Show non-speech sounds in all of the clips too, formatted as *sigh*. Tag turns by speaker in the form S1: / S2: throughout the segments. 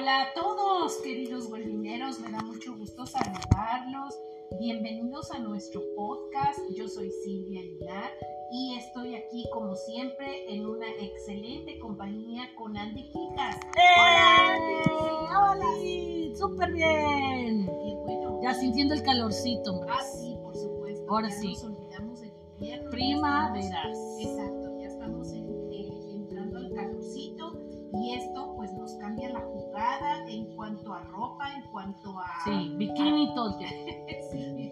S1: Hola a todos, queridos golfineros, me da mucho gusto saludarlos. Bienvenidos a nuestro podcast. Yo soy Silvia Aguilar y estoy aquí, como siempre, en una excelente compañía con Andy Quijas.
S2: ¡Hola, Andy! ¡Hola! ¡Súper bien!
S1: Y bueno,
S2: Ya sintiendo el calorcito, hombre.
S1: ah, sí, por supuesto.
S2: Ahora
S1: ya
S2: sí.
S1: Nos olvidamos del invierno. ya
S2: Primavera. Sí, bikini tiempo. *laughs*
S1: Sí.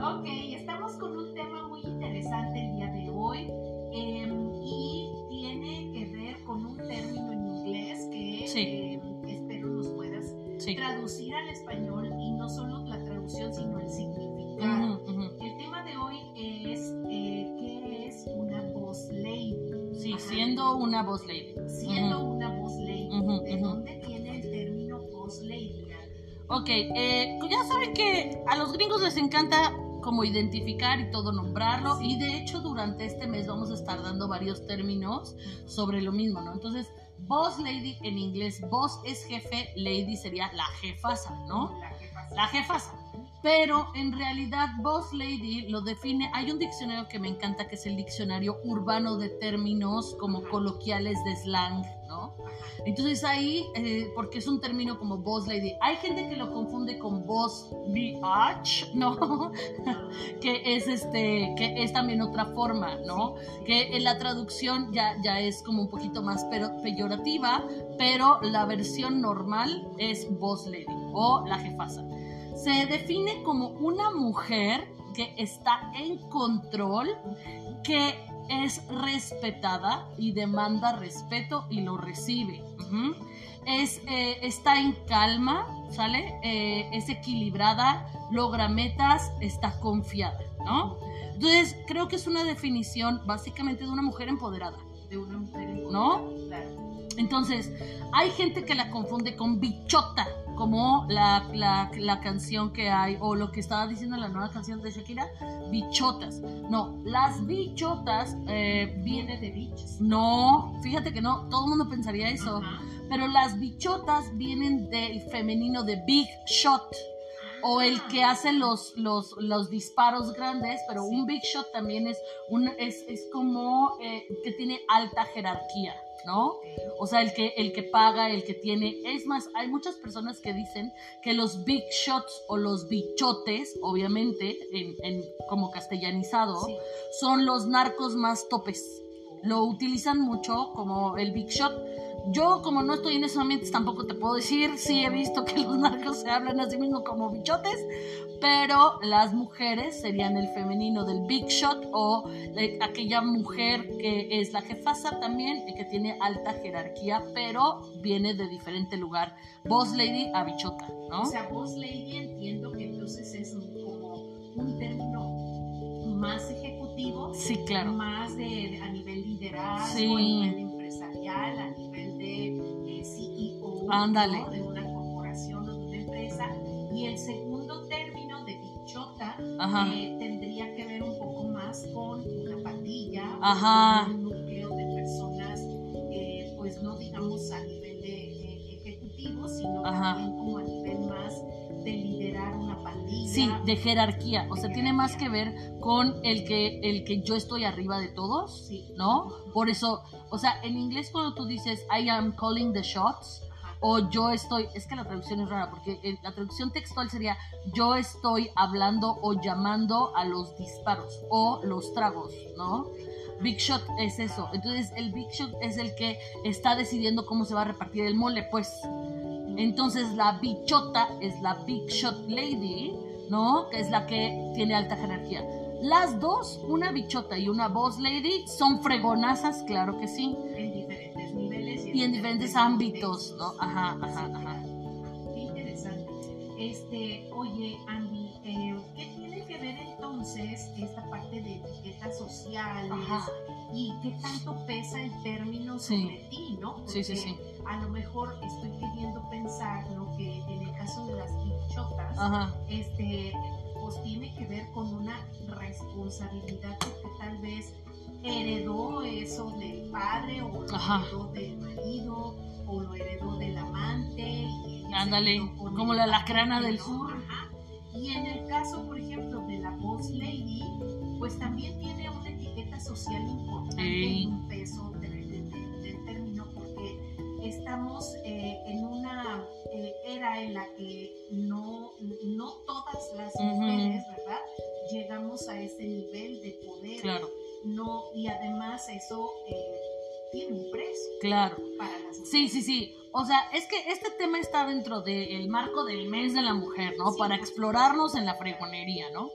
S1: Ok, estamos con un tema muy interesante el día de hoy em, y tiene que ver con un término en inglés que
S2: Sí.
S1: em, espero nos puedas
S2: Sí.
S1: traducir al español y no solo la traducción sino el significado.
S2: Ujú, ujú.
S1: El tema de hoy es eh, qué es una boss lady.
S2: Sí,
S1: Ajá.
S2: siendo una boss lady.
S1: Siendo
S2: Ujú.
S1: una boss lady, ¿de dónde
S2: Ok, eh, ya saben que a los gringos les encanta como identificar y todo nombrarlo y de hecho durante este mes vamos a estar dando varios términos sobre lo mismo, ¿no? Entonces, boss lady en inglés, boss es jefe, lady sería la jefasa, ¿no?
S1: La que pasa.
S2: La jefasa. Pero en realidad Boss Lady lo define, hay un diccionario que me encanta que es el diccionario urbano de términos como coloquiales de slang. Entonces ahí, eh, porque es un término como Boss Lady, hay gente que lo confunde con Boss Bitch, *laughs* ¿no? que es este, que es también otra forma, ¿no? Que en la traducción ya, ya es como un poquito más pero- peyorativa, pero la versión normal es boss lady o la jefasa. Se define como una mujer que está en control, que es respetada y demanda respeto y lo recibe. Es, eh, está en calma, ¿sale? Eh, es equilibrada, logra metas, está confiada, ¿no? Entonces, creo que es una definición básicamente de una mujer empoderada,
S1: de una mujer en
S2: ¿no?
S1: Claro.
S2: Entonces, hay gente que la confunde con bichota, como la, la, la canción que hay, o lo que estaba diciendo la nueva canción de Shakira, bichotas. No, las bichotas eh,
S1: Viene de bichos.
S2: No, fíjate que no, todo el mundo pensaría eso, pero las bichotas vienen del femenino de big shot o el que hace los, los, los disparos grandes, pero
S1: Sí.
S2: un big shot también es, un, es, es como eh, que tiene alta jerarquía, ¿no? O sea, el que, el que paga, el que tiene. Es más, hay muchas personas que dicen que los big shots o los bichotes, obviamente, en, en- como castellanizado,
S1: Sí.
S2: son los narcos más topes. Lo utilizan mucho como el big shot. Yo, como no estoy en esos ambientes, tampoco te puedo decir. Sí he visto que los *laughs* narcos se hablan a sí mismos como bichotes, pero las mujeres serían el femenino del big shot o de aquella mujer que es la jefasa también y que tiene alta jerarquía, pero viene de diferente lugar. Boss lady a bichota, ¿no?
S1: O sea, boss lady entiendo que entonces es como un término más ejecutivo,
S2: sí, claro.
S1: más de a nivel liderazgo,
S2: Sí.
S1: a nivel empresarial, a nivel de eh, CEO. ¿no? de una corporación o de una empresa. Y el segundo de
S2: Ajá.
S1: eh, tendría que ver un poco más con una pandilla,
S2: Ajá.
S1: con un núcleo de personas, eh, pues no digamos a nivel de, eh, ejecutivo, sino
S2: Ajá.
S1: también como a nivel más de liderar una pandilla.
S2: Sí, de jerarquía. O
S1: De
S2: sea, tiene más
S1: jerarquía.
S2: que ver con el que, el que yo estoy arriba de todos,
S1: Sí.
S2: ¿no? Por eso, o sea, en inglés cuando tú dices I am calling the shots. O yo estoy, es que la traducción es rara porque la traducción textual sería yo estoy hablando o llamando a los disparos o los tragos, ¿no? Big Shot es eso. Entonces, el Big Shot es el que está decidiendo cómo se va a repartir el mole, pues. Entonces la bichota es la Big Shot Lady, ¿no? Que es la que tiene alta jerarquía. Las dos, una bichota y una boss lady, son fregonazas, claro que sí. Y en diferentes ámbitos, ¿no? Ajá, ajá,
S1: Sí,
S2: ajá.
S1: Qué interesante. Este, oye, Andy, eh, ¿qué tiene que ver entonces esta parte de etiquetas sociales
S2: Ajá.
S1: y qué tanto pesa el término
S2: Sí.
S1: sobre ti, ¿no?
S2: Sí, sí,
S1: Porque
S2: sí.
S1: A lo mejor estoy queriendo pensar lo que en el caso de las bichotas,
S2: Ajá.
S1: este, pues tiene que ver con una responsabilidad porque tal vez heredó eso del padre o lo
S2: Ajá.
S1: heredó del marido o lo heredó del amante.
S2: Ándale, como la lacrana del sur.
S1: ajá. Y en el caso, por ejemplo, de la Boss Lady, pues también tiene una etiqueta social importante y un peso de- de- de- del término porque estamos eh, en una eh, era en la que no, no todas las mujeres, ¿verdad? Llegamos a ese nivel de poder.
S2: Claro,
S1: No, y además eso eh, tiene un precio
S2: claro.
S1: para las mujeres.
S2: Sí, sí, sí. O sea, es que este tema está dentro del marco del mes de la mujer, ¿no?
S1: Sí,
S2: Para explorarnos en la fregonería, ¿no?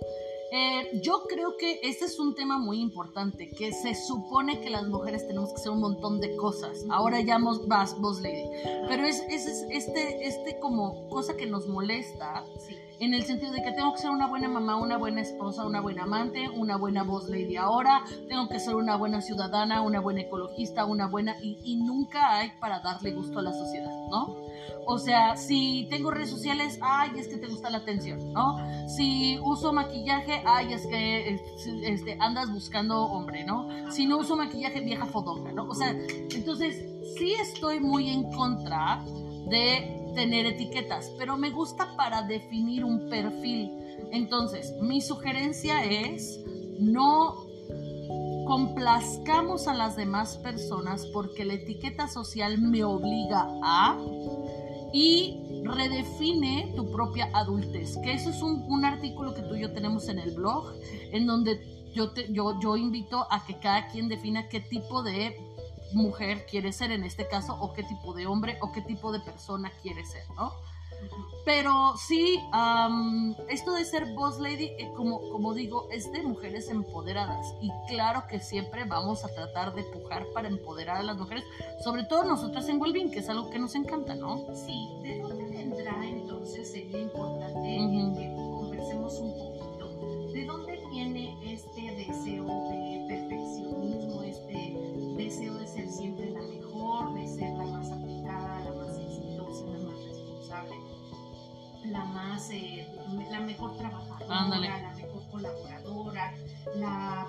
S2: Eh, yo creo que este es un tema muy importante, que se supone que las mujeres tenemos que hacer un montón de cosas. Ahora ya vas, vos lady. Pero es, es, es este, este como cosa que nos molesta
S1: Sí.
S2: En el sentido de que tengo que ser una buena mamá, una buena esposa, una buena amante, una buena voz lady ahora, tengo que ser una buena ciudadana, una buena ecologista, una buena... Y, nunca hay para darle gusto a la sociedad, ¿no? O sea, si tengo redes sociales, ay, es que te gusta la atención, ¿no? Si uso maquillaje, ay, es que este, andas buscando hombre, ¿no? Si no uso maquillaje, vieja fodonga, ¿no? O sea, entonces sí estoy muy en contra de tener etiquetas, pero me gusta para definir un perfil. Entonces, mi sugerencia es no complazcamos a las demás personas porque la etiqueta social me obliga a y redefine tu propia adultez, que eso es un, un artículo que tú y yo tenemos en el blog, en donde yo, te, yo, yo invito a que cada quien defina qué tipo de mujer quiere ser en este caso, o qué tipo de hombre, o qué tipo de persona quiere ser, ¿no? Pero sí, am, esto de ser boss lady, eh, como, como digo, es de mujeres empoderadas. Y claro que siempre vamos a tratar de pujar para empoderar a las mujeres, sobre todo nosotras en Wellbeing, que es algo que nos encanta, ¿no?
S1: Sí, ¿de dónde vendrá entonces? Sería importante que conversemos un poquito. ¿De dónde viene este deseo más, eh, la mejor trabajadora,
S2: Ándale.
S1: la mejor colaboradora, la,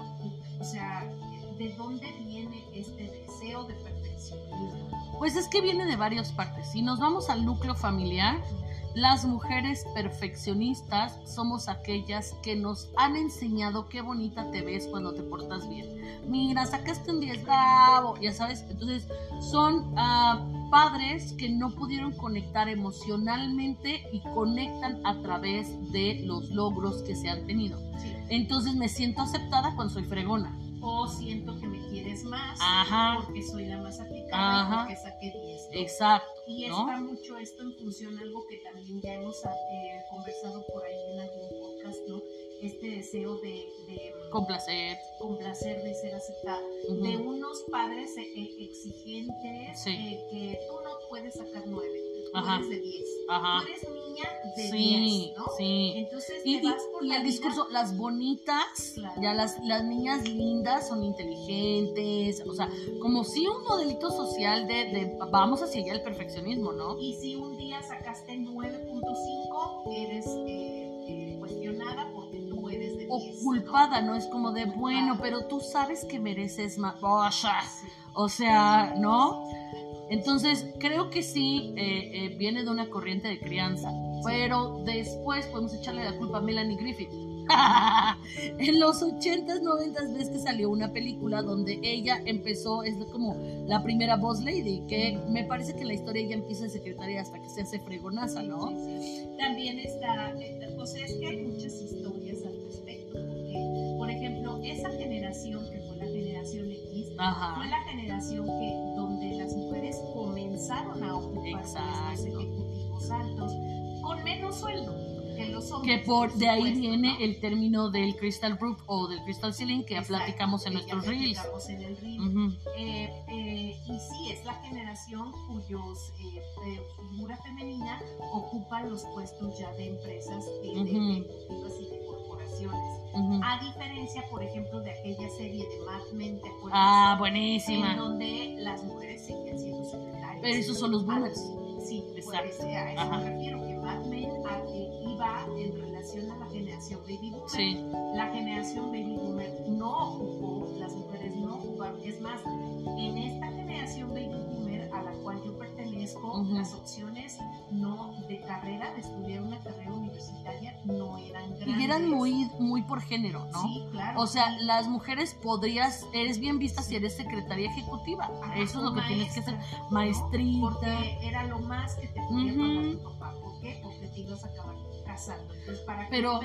S1: o sea, ¿de dónde viene este deseo de perfeccionismo?
S2: Pues es que viene de varias partes. Si nos vamos al núcleo familiar, las mujeres perfeccionistas somos aquellas que nos han enseñado qué bonita te ves cuando te portas bien. Mira, sacaste un 10 bravo, ya sabes. Entonces, son ah, padres que no pudieron conectar emocionalmente y conectan a través de los logros que se han tenido.
S1: Sí.
S2: Entonces, me siento aceptada cuando soy fregona.
S1: o siento que me quieres más
S2: Ajá.
S1: porque soy la más aplicada
S2: Ajá.
S1: porque saqué 10. ¿no?
S2: Exacto.
S1: Y
S2: ¿no?
S1: está mucho esto en función a algo que también ya hemos eh, conversado por ahí en algún podcast, ¿no? Este deseo de, de
S2: Complacer.
S1: complacer, de ser aceptada.
S2: Ujú.
S1: De unos padres eh, eh, exigentes
S2: Sí.
S1: eh, que tú no puedes sacar 9, tú
S2: Ajá.
S1: eres de 10.
S2: Ajá.
S1: Tú eres niña de
S2: Sí,
S1: 10, ¿no?
S2: sí.
S1: Entonces
S2: Y,
S1: te
S2: y-
S1: vas por
S2: y
S1: la
S2: el
S1: vida-
S2: discurso, las bonitas,
S1: Claro.
S2: ya las, las niñas lindas son inteligentes, o sea, como si un modelito social de, de vamos hacia allá el perfeccionismo, ¿no?
S1: Y si un día sacaste 9.5, eres eh,
S2: O culpada, ¿no? Es como de, bueno, pero tú sabes que mereces más. O sea,
S1: Sí.
S2: O sea, ¿no? Entonces, creo que sí eh, eh, viene de una corriente de crianza. Pero después podemos echarle la culpa a Melanie Griffith. *laughs* en los 80s, 90s ves que salió una película donde ella empezó, es como la primera boss lady, que me parece que la historia ya empieza de secretaria hasta que se hace fregonaza, ¿no?
S1: También está, sea, es que hay muchas historias esa generación que fue la generación X, fue la generación que donde las mujeres comenzaron a ocupar puestos ejecutivos altos con menos sueldo que los
S2: Que
S1: hombres.
S2: por de ahí
S1: supuesto,
S2: viene
S1: ¿no?
S2: el término del crystal roof o del crystal ceiling que
S1: Exacto,
S2: platicamos en
S1: que
S2: nuestros reels.
S1: platicamos en el reel.
S2: Ujú.
S1: Eh, eh, y sí, es la generación cuyos eh, eh, figura femenina ocupan los puestos ya de empresas eh, de
S2: Ujú.
S1: ejecutivas y de corporaciones.
S2: Ujú.
S1: A diferencia, por ejemplo, de aquella serie de Mad Men, ¿te acuerdas?
S2: Ah,
S1: en
S2: buenísima.
S1: donde las mujeres seguían siendo secretarias.
S2: Pero esos son los boomers.
S1: Ah, Sí,
S2: Exacto.
S1: pues, a eso
S2: Ajá.
S1: me refiero, que Mad Men a- eh, iba en relación a la generación Baby Boomer.
S2: Sí,
S1: La generación Baby Boomer no ocupó, las mujeres no ocuparon. Es más, en esta generación Baby Boomer a la cual yo pertenezco, las opciones no de carrera, de estudiar una carrera universitaria, no eran grandes.
S2: Y eran muy, muy por género, ¿no?
S1: Sí, claro.
S2: O sea, las mujeres podrías, eres bien vista si eres secretaria ejecutiva.
S1: Ajá,
S2: Eso es lo que tienes que hacer.
S1: maestra, ¿no?
S2: Maestrita.
S1: Porque era lo más que te podía pagar tu papá. ¿Por qué? Porque te ibas a acabar Entonces, ¿para
S2: Pero?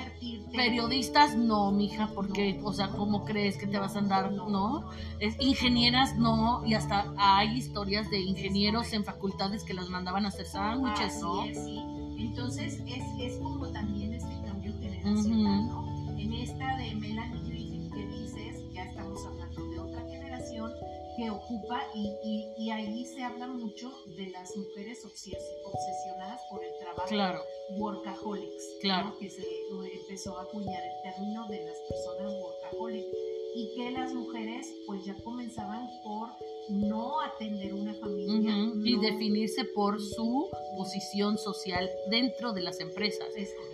S2: Periodistas no, mija, porque, o sea, ¿cómo crees que te vas a andar? No. Es, ingenieras no, y hasta hay historias de ingenieros en facultades que las mandaban a hacer sándwiches, ¿no?
S1: es, sí. Entonces, es, es como también este cambio generacional. ¿no? En esta de Melanie Griffith que dices, ya estamos hablando de otra generación que ocupa y, y, y ahí se habla mucho de las mujeres obses- obsesionadas por el trabajo.
S2: Claro,
S1: workaholics,
S2: Claro.
S1: ¿no? que se empezó a acuñar el término de las personas workaholic y que las mujeres pues ya comenzaban por no atender una familia
S2: y
S1: no-
S2: definirse por su posición social dentro de las empresas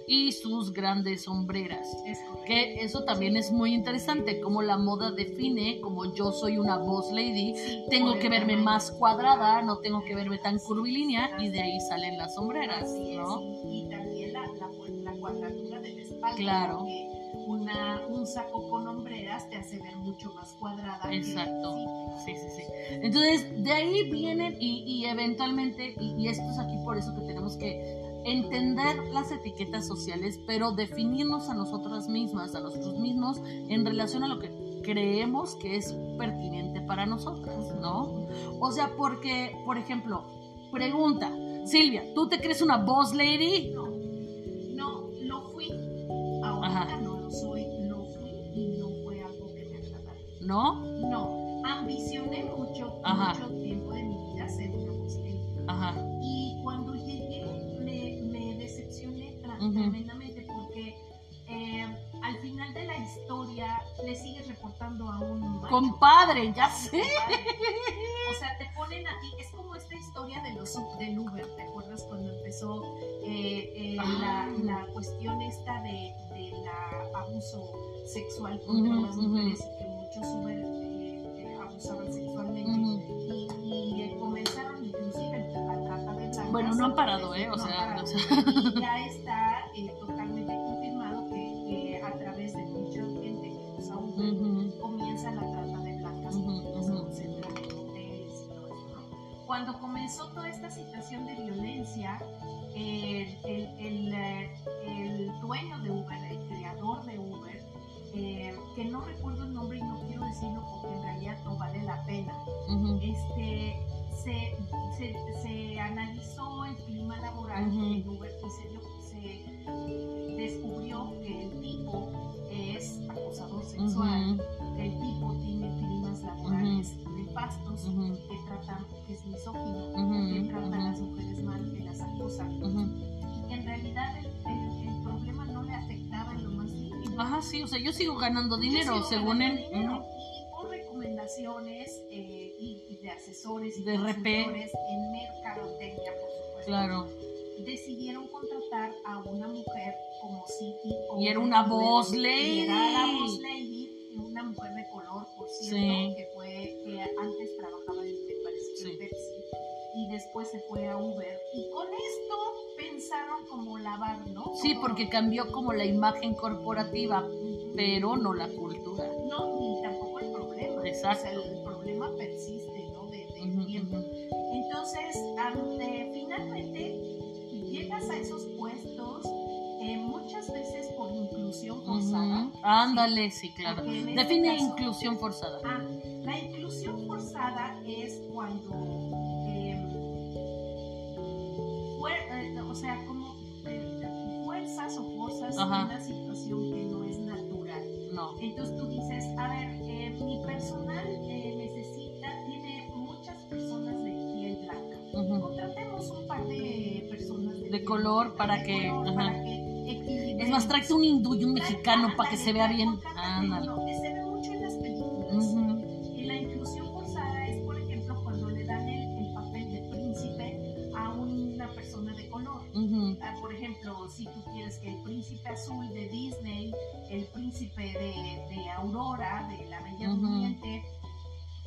S2: y sus grandes sombreras.
S1: es.
S2: Que eso también es muy interesante, como la moda define, como yo soy una boss lady,
S1: Sí,
S2: tengo que verme
S1: tamaño.
S2: más cuadrada, no tengo que verme tan curvilínea y de ahí salen las sombreras,
S1: y, y también la, la, la cuadratura de la espalda
S2: Claro.
S1: porque una, un saco con hombreras te hace ver mucho más cuadrada
S2: Exacto.
S1: sí,
S2: Sí, sí, sí. Entonces, de ahí vienen y, y eventualmente, y, y esto es aquí por eso que tenemos que entender las etiquetas sociales, pero definirnos a nosotras mismas, a nosotros mismos, en relación a lo que creemos que es pertinente para nosotras, ¿no? O sea, porque, por ejemplo, pregunta, Silvia, ¿tú te crees una boss lady?
S1: No, ¿No? No, ambicioné mucho,
S2: Ajá.
S1: mucho tiempo de mi vida ser una bostella.
S2: Ajá.
S1: Y cuando llegué me, me decepcioné tremendamente porque eh, al final de la historia le sigues reportando a un macho.
S2: Compadre, ya sé. *laughs*
S1: O sea, te ponen a ti, es como esta historia de los del Uber, ¿te acuerdas cuando empezó eh, eh,
S2: Ah.
S1: la, la cuestión esta de, de la abuso sexual contra las mujeres muchos Uber eh, eh, abusaban sexualmente y, y, eh, comenzaron inclusive la trata de blancas.
S2: Bueno, no han parado, ¿eh? O
S1: No
S2: sea,
S1: parado.
S2: o sea.
S1: Y ya está eh, totalmente confirmado que, que a través de mucha gente que usa Uber
S2: Ujú.
S1: comienza la trata de blancas
S2: Ujú,
S1: y que se hoteles y todo eso, ¿no? Cuando comenzó toda esta situación de violencia, el, el, el, eh, el dueño de Uber, el creador de Uber, eh, que no recuerdo el nombre y no quiero decirlo porque en realidad no vale la pena,
S2: Ujú.
S1: este, se, se, se analizó el clima laboral
S2: Ujú.
S1: en Uber y se, dio- se descubrió que el tipo es acosador sexual,
S2: Ujú.
S1: que el tipo tiene climas laborales nefastos, que trata, que es misógino, que trata a las mujeres mal, que las acosa,
S2: Ujú.
S1: y que en realidad el-
S2: Ajá, sí, o sea, yo sigo ganando dinero,
S1: sigo
S2: según
S1: ganando
S2: él.
S1: dinero. Y por recomendaciones eh, y, y de asesores y
S2: De
S1: consultores en mercadotecnia, por supuesto,
S2: Claro.
S1: decidieron contratar a una mujer como CEO.
S2: Y era una
S1: Uber,
S2: boss
S1: y
S2: lady.
S1: Era la boss lady, una mujer de color, por cierto,
S2: Sí.
S1: que fue que antes después se fue a Uber. Y con esto pensaron como lavar, ¿no?
S2: Sí, porque cambió como la imagen corporativa, pero no la cultura.
S1: No, ni tampoco el problema.
S2: Exacto.
S1: O sea, el problema persiste, ¿no? De, de
S2: Ujú,
S1: tiempo.
S2: ujú.
S1: Entonces, ante, finalmente llegas a esos puestos eh, muchas veces por inclusión forzada.
S2: Ujú. Ándale, sí, claro.
S1: porque en este
S2: Define
S1: caso-
S2: inclusión forzada.
S1: Ah, la inclusión forzada es cuando, o sea, como eh, fuerzas o forzas
S2: Ajá.
S1: una situación que no es natural.
S2: No.
S1: Entonces tú dices, a ver, eh, mi personal eh, necesita, tiene muchas personas de piel blanca.
S2: Ujú.
S1: Contratemos un par de personas de,
S2: De
S1: piel
S2: color
S1: blanca,
S2: para
S1: de
S2: que-
S1: color
S2: ajá.
S1: para que equilibremos.
S2: Es más, tráete un hindú y un mexicano para que se vea bien. Ándale.
S1: uno, si tú quieres que el príncipe azul de Disney, el príncipe de, de Aurora, de la Bella
S2: Ujú.
S1: Durmiente,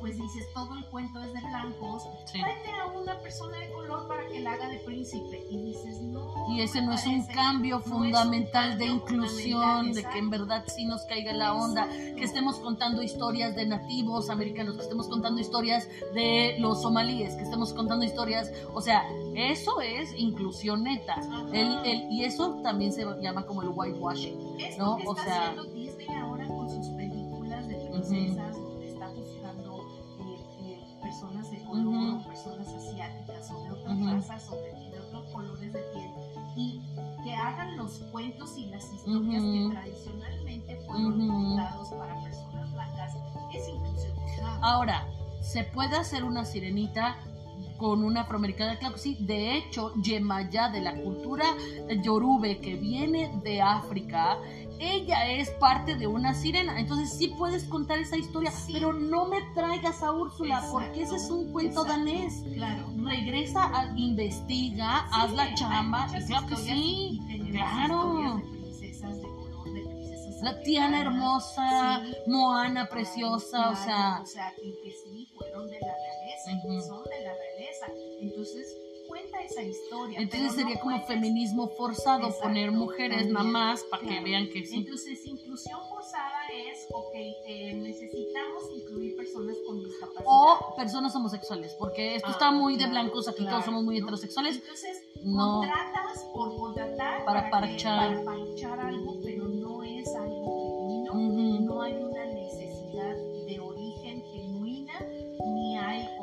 S1: pues dices todo el cuento es de blancos,
S2: Sí.
S1: tráete a una persona de color para que la haga de príncipe. Y dices, no.
S2: Y ese no es un cambio
S1: no
S2: fundamental de
S1: cambio
S2: inclusión, de que en verdad sí nos caiga la onda,
S1: Exacto.
S2: que estemos contando historias de nativos americanos, que estemos contando historias de los somalíes, que estemos contando historias, o sea, eso es inclusión neta. El, el- y eso también se llama como el whitewashing.
S1: Es
S2: ¿no?
S1: lo que
S2: O
S1: está
S2: sea-
S1: haciendo Disney ahora con sus películas de princesas, donde está color
S2: Ujú.
S1: o personas asiáticas o de otras
S2: Ujú.
S1: razas o de, de otros colores de piel y que hagan los cuentos y las historias
S2: Ujú.
S1: que tradicionalmente fueron contados para personas blancas es inclusión.
S2: Ahora, ¿se puede hacer una sirenita con una afroamericana? Claro que sí. De hecho, Yemaya, de la cultura yorube que viene de África, ella es parte de una sirena. Entonces sí puedes contar esa historia,
S1: Sí.
S2: pero no me traigas a Úrsula,
S1: Exacto,
S2: porque ese es un cuento
S1: exacto.
S2: danés.
S1: Claro.
S2: Regresa, a- investiga, haz la chamba, y claro que sí.
S1: y
S2: claro.
S1: historias de princesas de color, de princesas
S2: La Tiana hermosa,
S1: Sí.
S2: Moana preciosa, o sea,
S1: o sea, y que sí fueron de la realeza y que
S2: Ujú.
S1: son de la realeza. Entonces, cuenta esa historia.
S2: entonces
S1: no
S2: sería como feminismo forzado
S1: Exacto,
S2: poner mujeres
S1: también,
S2: más para que
S1: claro.
S2: vean que sí.
S1: Entonces, inclusión forzada es, ok, eh, necesitamos incluir personas con discapacidad.
S2: O personas homosexuales, porque esto
S1: Ah,
S2: está muy de
S1: claro,
S2: blancos, aquí
S1: claro,
S2: todos somos muy
S1: ¿no?
S2: heterosexuales.
S1: Entonces,
S2: No.
S1: contratas por contratar
S2: Para
S1: que-
S2: parchar.
S1: para parchar algo,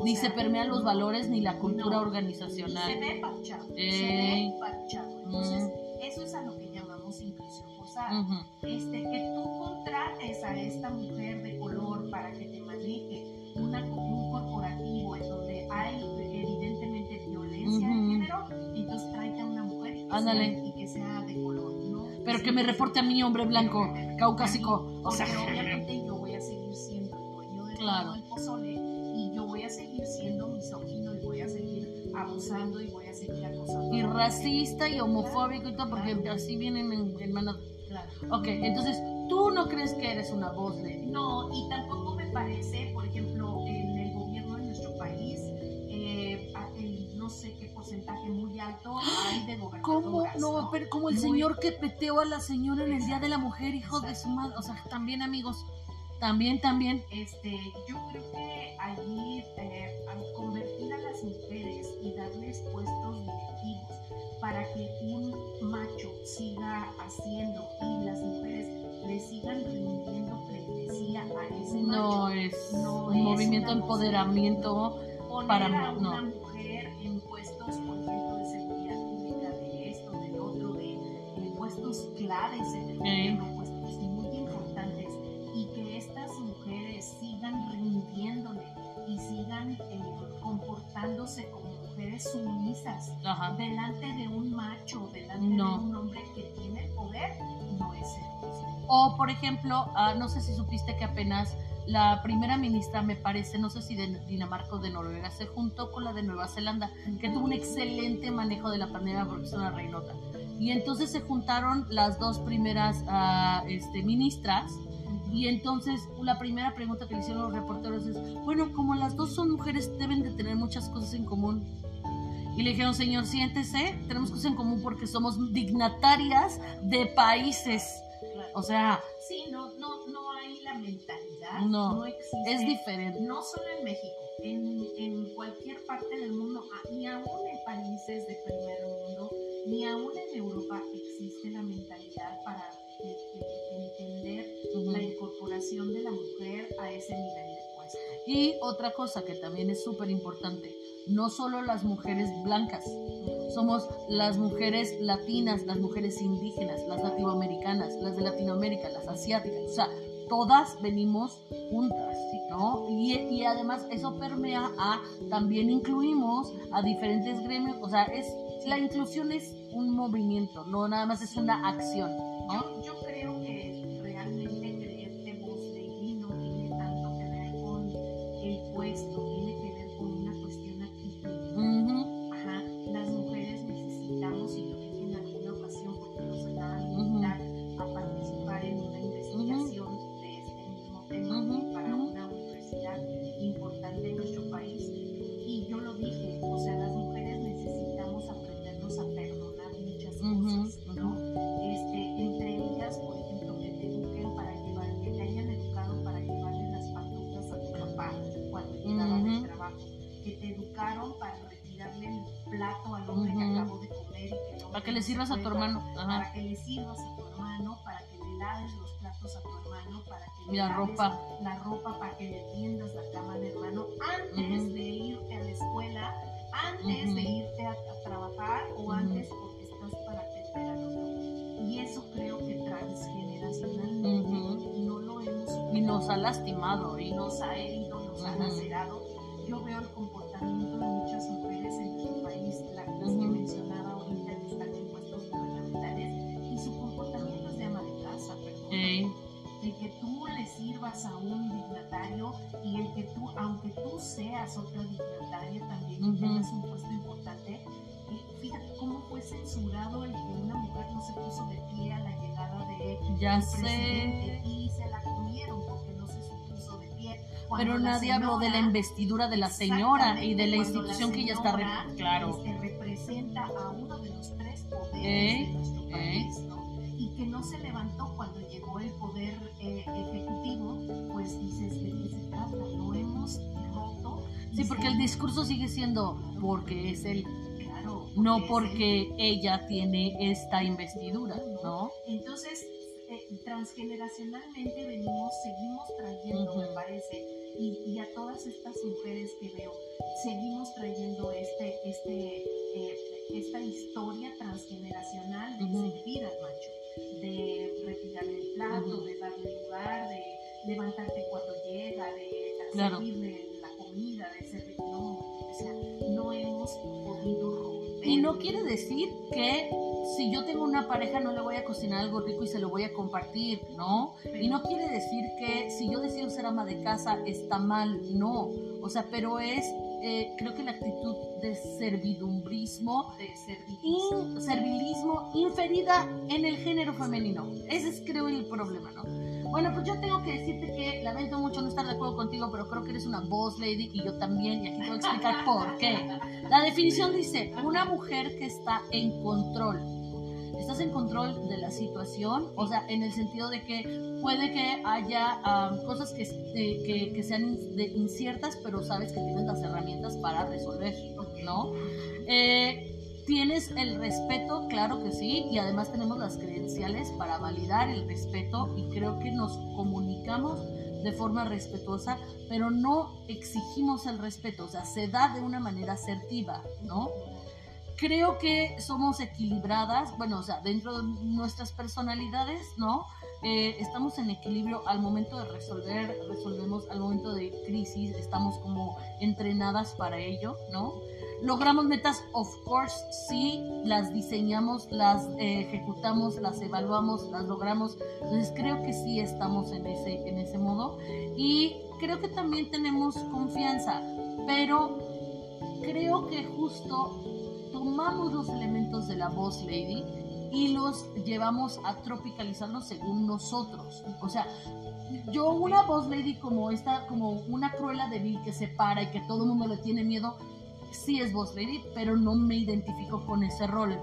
S1: ni
S2: se permean los valores ni la cultura
S1: no,
S2: organizacional.
S1: Se ve parchado, se
S2: Eh.
S1: ve parchado. Entonces, eso es a lo que llamamos inclusión forzada.
S2: Ujú.
S1: Este, que tú contrates a esta mujer de color para que te maneje una, un corporativo en donde hay evidentemente violencia de
S2: Ujú.
S1: género, entonces tráete a una mujer y que, sea, y que sea de color. ¿no?
S2: Pero que me reporte a mí, hombre blanco, caucásico. O sea,
S1: obviamente yo voy a seguir siendo el dueño de
S2: Claro.
S1: todo el pozole abusando y voy a seguir acosando.
S2: y racista y homofóbico y todo, porque así vienen en, en mano.
S1: Claro.
S2: Ok, entonces, ¿tú no crees que eres una voz de
S1: No, y tampoco me parece, por ejemplo, en el gobierno de nuestro país, eh, el no sé qué porcentaje muy alto hay de
S2: ¿Cómo?
S1: gobernadoras.
S2: No, pero como el
S1: Muy-
S2: señor que peteó a la señora en el Día de la Mujer, hijo de su madre. O sea, también, amigos. También, también.
S1: Este, yo creo que allí eh, convertir las mujeres y darles puestos directivos para que un macho siga haciendo y las mujeres le sigan rindiendo pleitesía a ese
S2: No
S1: macho,
S2: es
S1: no
S2: un
S1: es
S2: movimiento
S1: una
S2: empoderamiento.
S1: poner
S2: para-
S1: a
S2: no.
S1: una mujer en puestos, por ejemplo, de seguridad pública, de esto, del otro, de, de puestos claves en el gobierno, puestos muy importantes, y que estas mujeres sigan rindiéndole y sigan eh, comportándose como mujeres sumisas
S2: Ajá.
S1: delante de un macho, delante
S2: No.
S1: de un hombre que tiene poder, no es ser justo.
S2: O, por ejemplo, ah, no sé si supiste que apenas la primera ministra, me parece, no sé si de Dinamarca o de Noruega, se juntó con la de Nueva Zelanda, que tuvo un excelente manejo de la pandemia porque es una reinota. Y entonces se juntaron las dos primeras ah, este, ministras. Y entonces la primera pregunta que le hicieron los reporteros es, bueno, como las dos son mujeres, deben de tener muchas cosas en común. Y le dijeron, señor, siéntese, tenemos cosas en común porque somos dignatarias de países.
S1: Claro.
S2: O sea,
S1: Sí, no, no, no hay la mentalidad,
S2: No,
S1: no, existe.
S2: es diferente.
S1: No solo en México, en, en cualquier parte del mundo, ah, ni aún en países de primer mundo, ni aún en Europa existe la mentalidad de la mujer a ese nivel de puesto.
S2: Y otra cosa que también es súper importante, no solo las mujeres blancas, somos las mujeres latinas, las mujeres indígenas, las latinoamericanas, las de Latinoamérica, las asiáticas, o sea, todas venimos juntas, ¿no? Y, y además eso permea a, también incluimos a diferentes gremios, o sea, es, la inclusión es un movimiento, no nada más es una acción, ¿no?
S1: Yo, yo creo que puesto,
S2: le sirvas a tu hermano. Ajá.
S1: Para que le sirvas a tu hermano, para que le laves los platos a tu hermano, para que le
S2: La
S1: laves
S2: ropa.
S1: la ropa, para que le tiendas la cama al hermano antes de irte a la escuela, antes de irte a, a trabajar o antes porque estás para atender al otro. Y eso creo que transgeneracionalmente no lo hemos
S2: Y nos ha lastimado.
S1: y
S2: Y
S1: nos ha herido, nos ha lacerado. Yo veo el comportamiento de muchas mujeres en sirvas a un dignatario y el que tú, aunque tú seas otra dignataria también y
S2: Ujú.
S1: tengas un puesto importante, eh, fíjate cómo fue censurado el que una mujer no se puso de pie a la llegada de
S2: ya
S1: el
S2: sé.
S1: presidente y se la comieron porque no se puso de pie. Cuando
S2: Pero
S1: la
S2: nadie habló de la
S1: señora-
S2: investidura de la señora y de la institución
S1: cuando
S2: que
S1: la
S2: ya está. re-
S1: señora,
S2: Claro.
S1: este, representa a uno de los tres poderes
S2: Ey,
S1: de nuestro
S2: ey.
S1: país, ¿no? Y que no se levantó cuando llegó el poder eh, ejecutivo, pues dices, ¿de qué se trata? Lo hemos roto.
S2: Sí, porque el discurso sigue siendo porque es él,
S1: Claro,
S2: no
S1: es el-
S2: porque ella tiene esta investidura, ¿no?
S1: Entonces, eh, transgeneracionalmente venimos, seguimos trayendo, me parece, y, y a todas estas mujeres que veo, seguimos trayendo este, este, eh, esta historia transgeneracional de
S2: Ujú.
S1: servir al macho, de retirarle el plato,
S2: Ujú.
S1: de darle lugar, de levantarte cuando llega, de
S2: Claro.
S1: servirle la comida, de servir, no, o sea, no hemos podido romper.
S2: Y no quiere decir que si yo tengo una pareja no le voy a cocinar algo rico y se lo voy a compartir, ¿no? Y no quiere decir que si yo decido ser ama de casa está mal, no. O sea, pero es, eh, creo que la actitud de servidumbrismo,
S1: de servilismo.
S2: in- servilismo inferida en el género femenino. Ese es creo el problema, ¿no? Bueno, pues yo tengo que decirte que lamento mucho no estar de acuerdo contigo, pero creo que eres una boss lady y yo también, y aquí te voy a explicar *laughs* por qué. La definición dice, una mujer que está en control. Estás en control de la situación, o sea, en el sentido de que puede que haya am, cosas que, eh, que, que sean in- de- inciertas, pero sabes que tienes las herramientas para resolver, ¿no? Eh, Tienes el respeto, claro que sí, y además tenemos las credenciales para validar el respeto y creo que nos comunicamos de forma respetuosa, pero no exigimos el respeto, o sea, se da de una manera asertiva, ¿no? Creo que somos equilibradas, bueno, o sea, dentro de nuestras personalidades, ¿no? Eh, estamos en equilibrio al momento de resolver, resolvemos al momento de crisis, estamos como entrenadas para ello, ¿no? Logramos metas, of course, sí, las diseñamos, las eh, ejecutamos, las evaluamos, las logramos. Entonces creo que sí estamos en ese, en ese modo. Y creo que también tenemos confianza, pero creo que justo tomamos los elementos de la voz lady y los llevamos a tropicalizarlos según nosotros. O sea, yo una voz lady como esta, como una cruela de Vil que se para y que todo el mundo le tiene miedo, sí es voz lady, pero no me identifico con ese rol.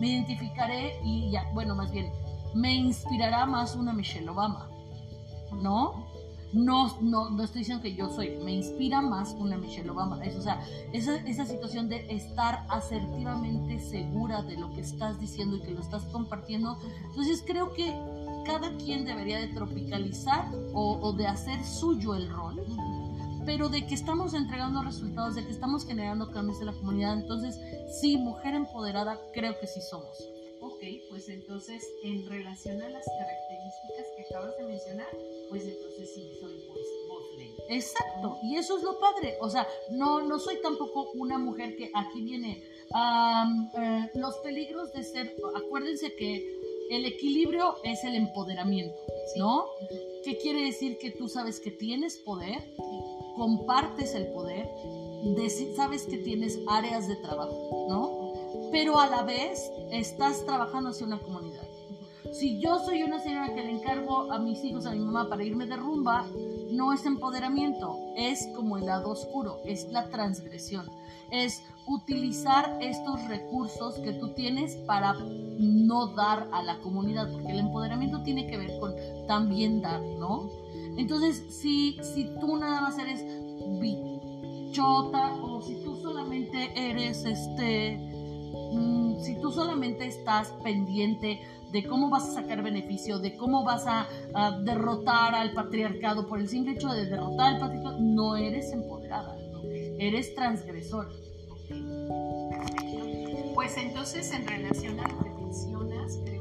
S2: Me identificaré y ya, bueno, más bien, me inspirará más una Michelle Obama, ¿no? No, no, no estoy diciendo que yo soy, me inspira más una Michelle Obama. Es, o sea, esa, esa situación de estar asertivamente segura de lo que estás diciendo y que lo estás compartiendo. Entonces creo que cada quien debería de tropicalizar o, o de hacer suyo el rol, pero de que estamos entregando resultados, de que estamos generando cambios en la comunidad. Entonces, sí, mujer empoderada, creo que sí somos.
S1: Ok, pues entonces en relación a las características que acabas de mencionar, pues entonces sí soy lady.
S2: Exacto, y eso es lo padre. O sea, no, no soy tampoco una mujer que aquí viene. eh, los peligros de ser, acuérdense que el equilibrio es el empoderamiento, ¿no? ¿Qué quiere decir? Que tú sabes que tienes poder, compartes el poder, deci- sabes que tienes áreas de trabajo, ¿no? Pero a la vez estás trabajando hacia una comunidad. Si yo soy una señora que le encargo a mis hijos, a mi mamá para irme de rumba, no es empoderamiento, es como el lado oscuro, es la transgresión, es utilizar estos recursos que tú tienes para no dar a la comunidad, porque el empoderamiento tiene que ver con también dar, ¿no? Entonces, si, si tú nada más eres bichota o si tú solamente eres este, mm, si tú solamente estás pendiente de cómo vas a sacar beneficio, de cómo vas a, a derrotar al patriarcado por el simple hecho de derrotar al patriarcado, no eres empoderada, eres transgresora.
S1: Pues entonces en relación a lo que mencionas, creo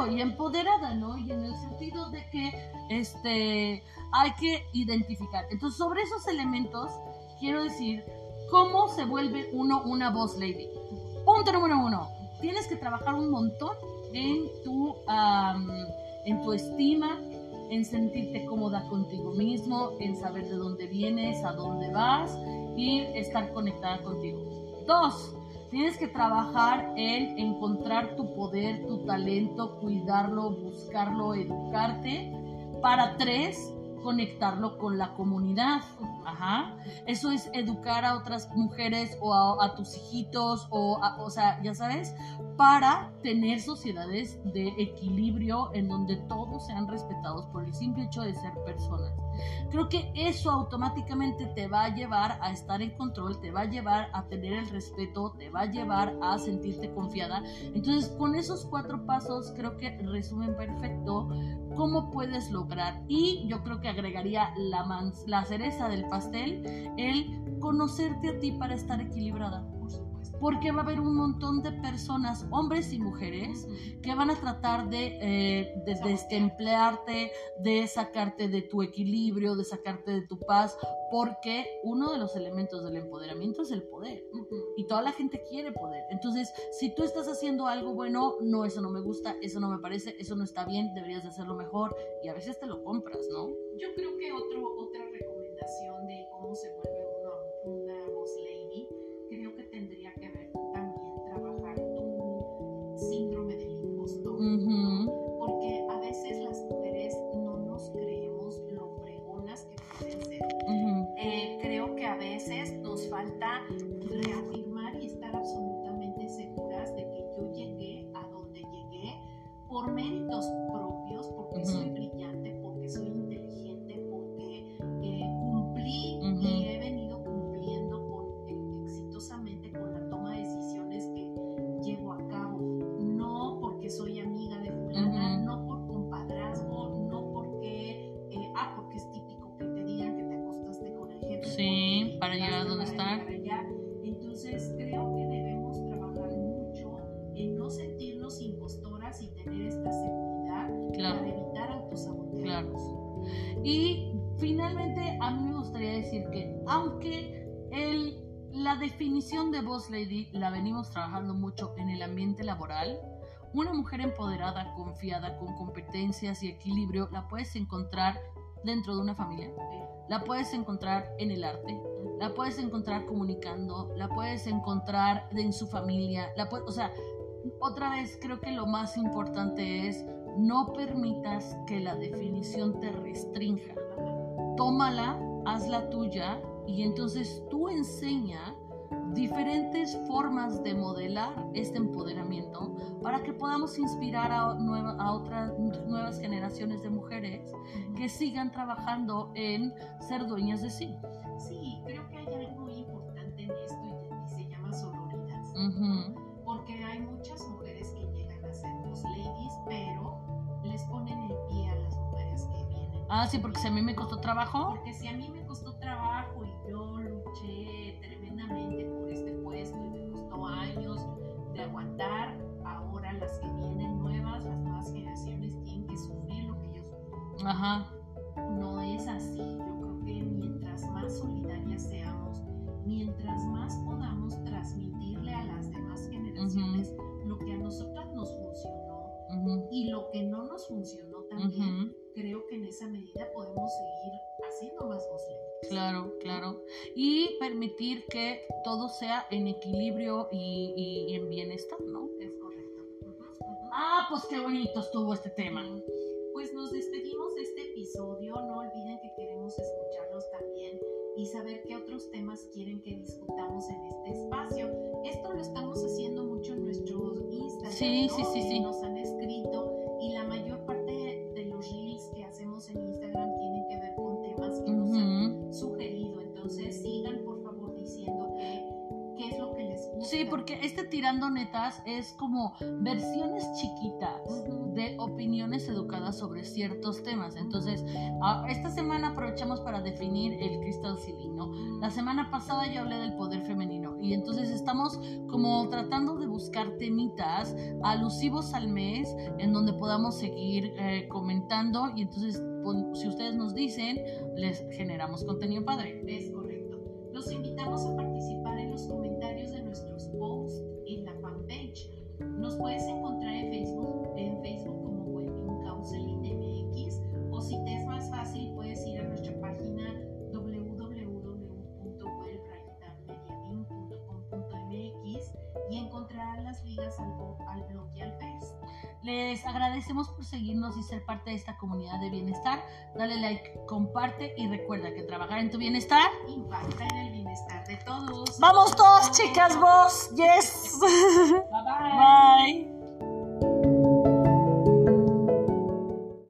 S2: Claro, y empoderada, ¿no? Y en el sentido de que este hay que identificar. Entonces, sobre esos elementos, quiero decir cómo se vuelve uno una Boss Lady. Punto número uno. Tienes que trabajar un montón en tu, am, en tu estima, en sentirte cómoda contigo mismo, en saber de dónde vienes, a dónde vas y estar conectada contigo. Dos, tienes que trabajar en encontrar tu poder, tu talento, cuidarlo, buscarlo, educarte. Para tres, conectarlo con la comunidad. Ajá. Eso es educar a otras mujeres o a, tus hijitos o, a- o sea, ya sabes, para tener sociedades de equilibrio en donde todos sean respetados por el simple hecho de ser personas. Creo que eso automáticamente te va a llevar a estar en control, te va a llevar a tener el respeto, te va a llevar a sentirte confiada. Entonces, con esos cuatro pasos creo que resumen perfecto cómo puedes lograr. Y yo creo que agregaría la, la cereza del pastel, el conocerte a ti para estar equilibrada. Porque va a haber un montón de personas, hombres y mujeres, que van a tratar de, eh, de
S1: Sabotear.
S2: destemplearte, de sacarte de tu equilibrio, de sacarte de tu paz, porque uno de los elementos del empoderamiento es el poder. Y toda la gente quiere poder. Entonces, si tú estás haciendo algo bueno, no, eso no me gusta, eso no me parece, eso no está bien, deberías de hacerlo mejor. Y a veces te lo compras, ¿no?
S1: Yo creo que otro, otra recomendación de cómo se vuelve uno una boss lady, creo que tendría que ver también trabajar tu síndrome del impostor.
S2: Ujú,
S1: Porque
S2: trabajando mucho en el ambiente laboral, una mujer empoderada, confiada, con competencias y equilibrio la puedes encontrar dentro de una familia, la puedes encontrar en el arte, la puedes encontrar comunicando, la puedes encontrar en su familia, la pue- o sea, otra vez creo que lo más importante es no permitas que la definición te restrinja. Tómala, hazla tuya y entonces tú enseña diferentes formas de modelar este empoderamiento para que podamos inspirar a, nueva- a otras nuevas generaciones de mujeres que sigan trabajando en ser dueñas de sí.
S1: Sí, creo que hay algo muy importante en esto y, se llama sororidad.
S2: Ujú.
S1: Porque hay muchas mujeres que llegan a ser boss ladies, pero les ponen el pie a las mujeres que vienen.
S2: Ah, sí, porque si a mí me costó trabajo.
S1: Porque si a mí me costó trabajo y yo luché tremendamente de aguantar, ahora las que vienen nuevas, las nuevas generaciones tienen que sufrir lo que yo sufrí.
S2: Ajá.
S1: No es así. Yo creo que mientras más solidarias seamos, mientras más podamos transmitirle a las demás generaciones lo que a nosotras nos funcionó
S2: ujú,
S1: y lo que no nos funcionó también,
S2: ujú.
S1: creo que en esa medida podemos seguir haciendo más lady.
S2: Claro, claro. Y permitir que todo sea en equilibrio y, y en bienestar, ¿no?
S1: Es correcto.
S2: Ah, pues qué bonito estuvo este tema.
S1: Pues nos despedimos de este episodio. No olviden que queremos escucharlos también y saber qué otros temas quieren que discutamos en este espacio. Esto lo estamos haciendo mucho en nuestros Instagram.
S2: Sí,
S1: ¿no?
S2: sí, sí, sí.
S1: Nos
S2: es como versiones chiquitas de opiniones educadas sobre ciertos temas. Entonces, esta semana aprovechamos para definir el cristal silino. La semana pasada yo hablé del poder femenino y entonces estamos como tratando de buscar temitas alusivos al mes en donde podamos seguir eh, comentando y entonces si ustedes nos dicen les generamos contenido padre.
S1: Es correcto. Los invitamos a participar en los comentarios Nos puedes encontrar en Facebook, en Facebook como Wellbeing Counseling MX o si te es más fácil puedes ir a nuestra página www.well.mediabin.com.mx y encontrarás las ligas al, al blog y al Face.
S2: Les agradecemos por seguirnos y ser parte de esta comunidad de bienestar. Dale like, comparte y recuerda que trabajar en tu bienestar.
S1: Impacta en el bienestar de todos.
S2: Vamos todos, chicas, vos. Yes. *laughs*
S1: Bye bye.
S2: Bye.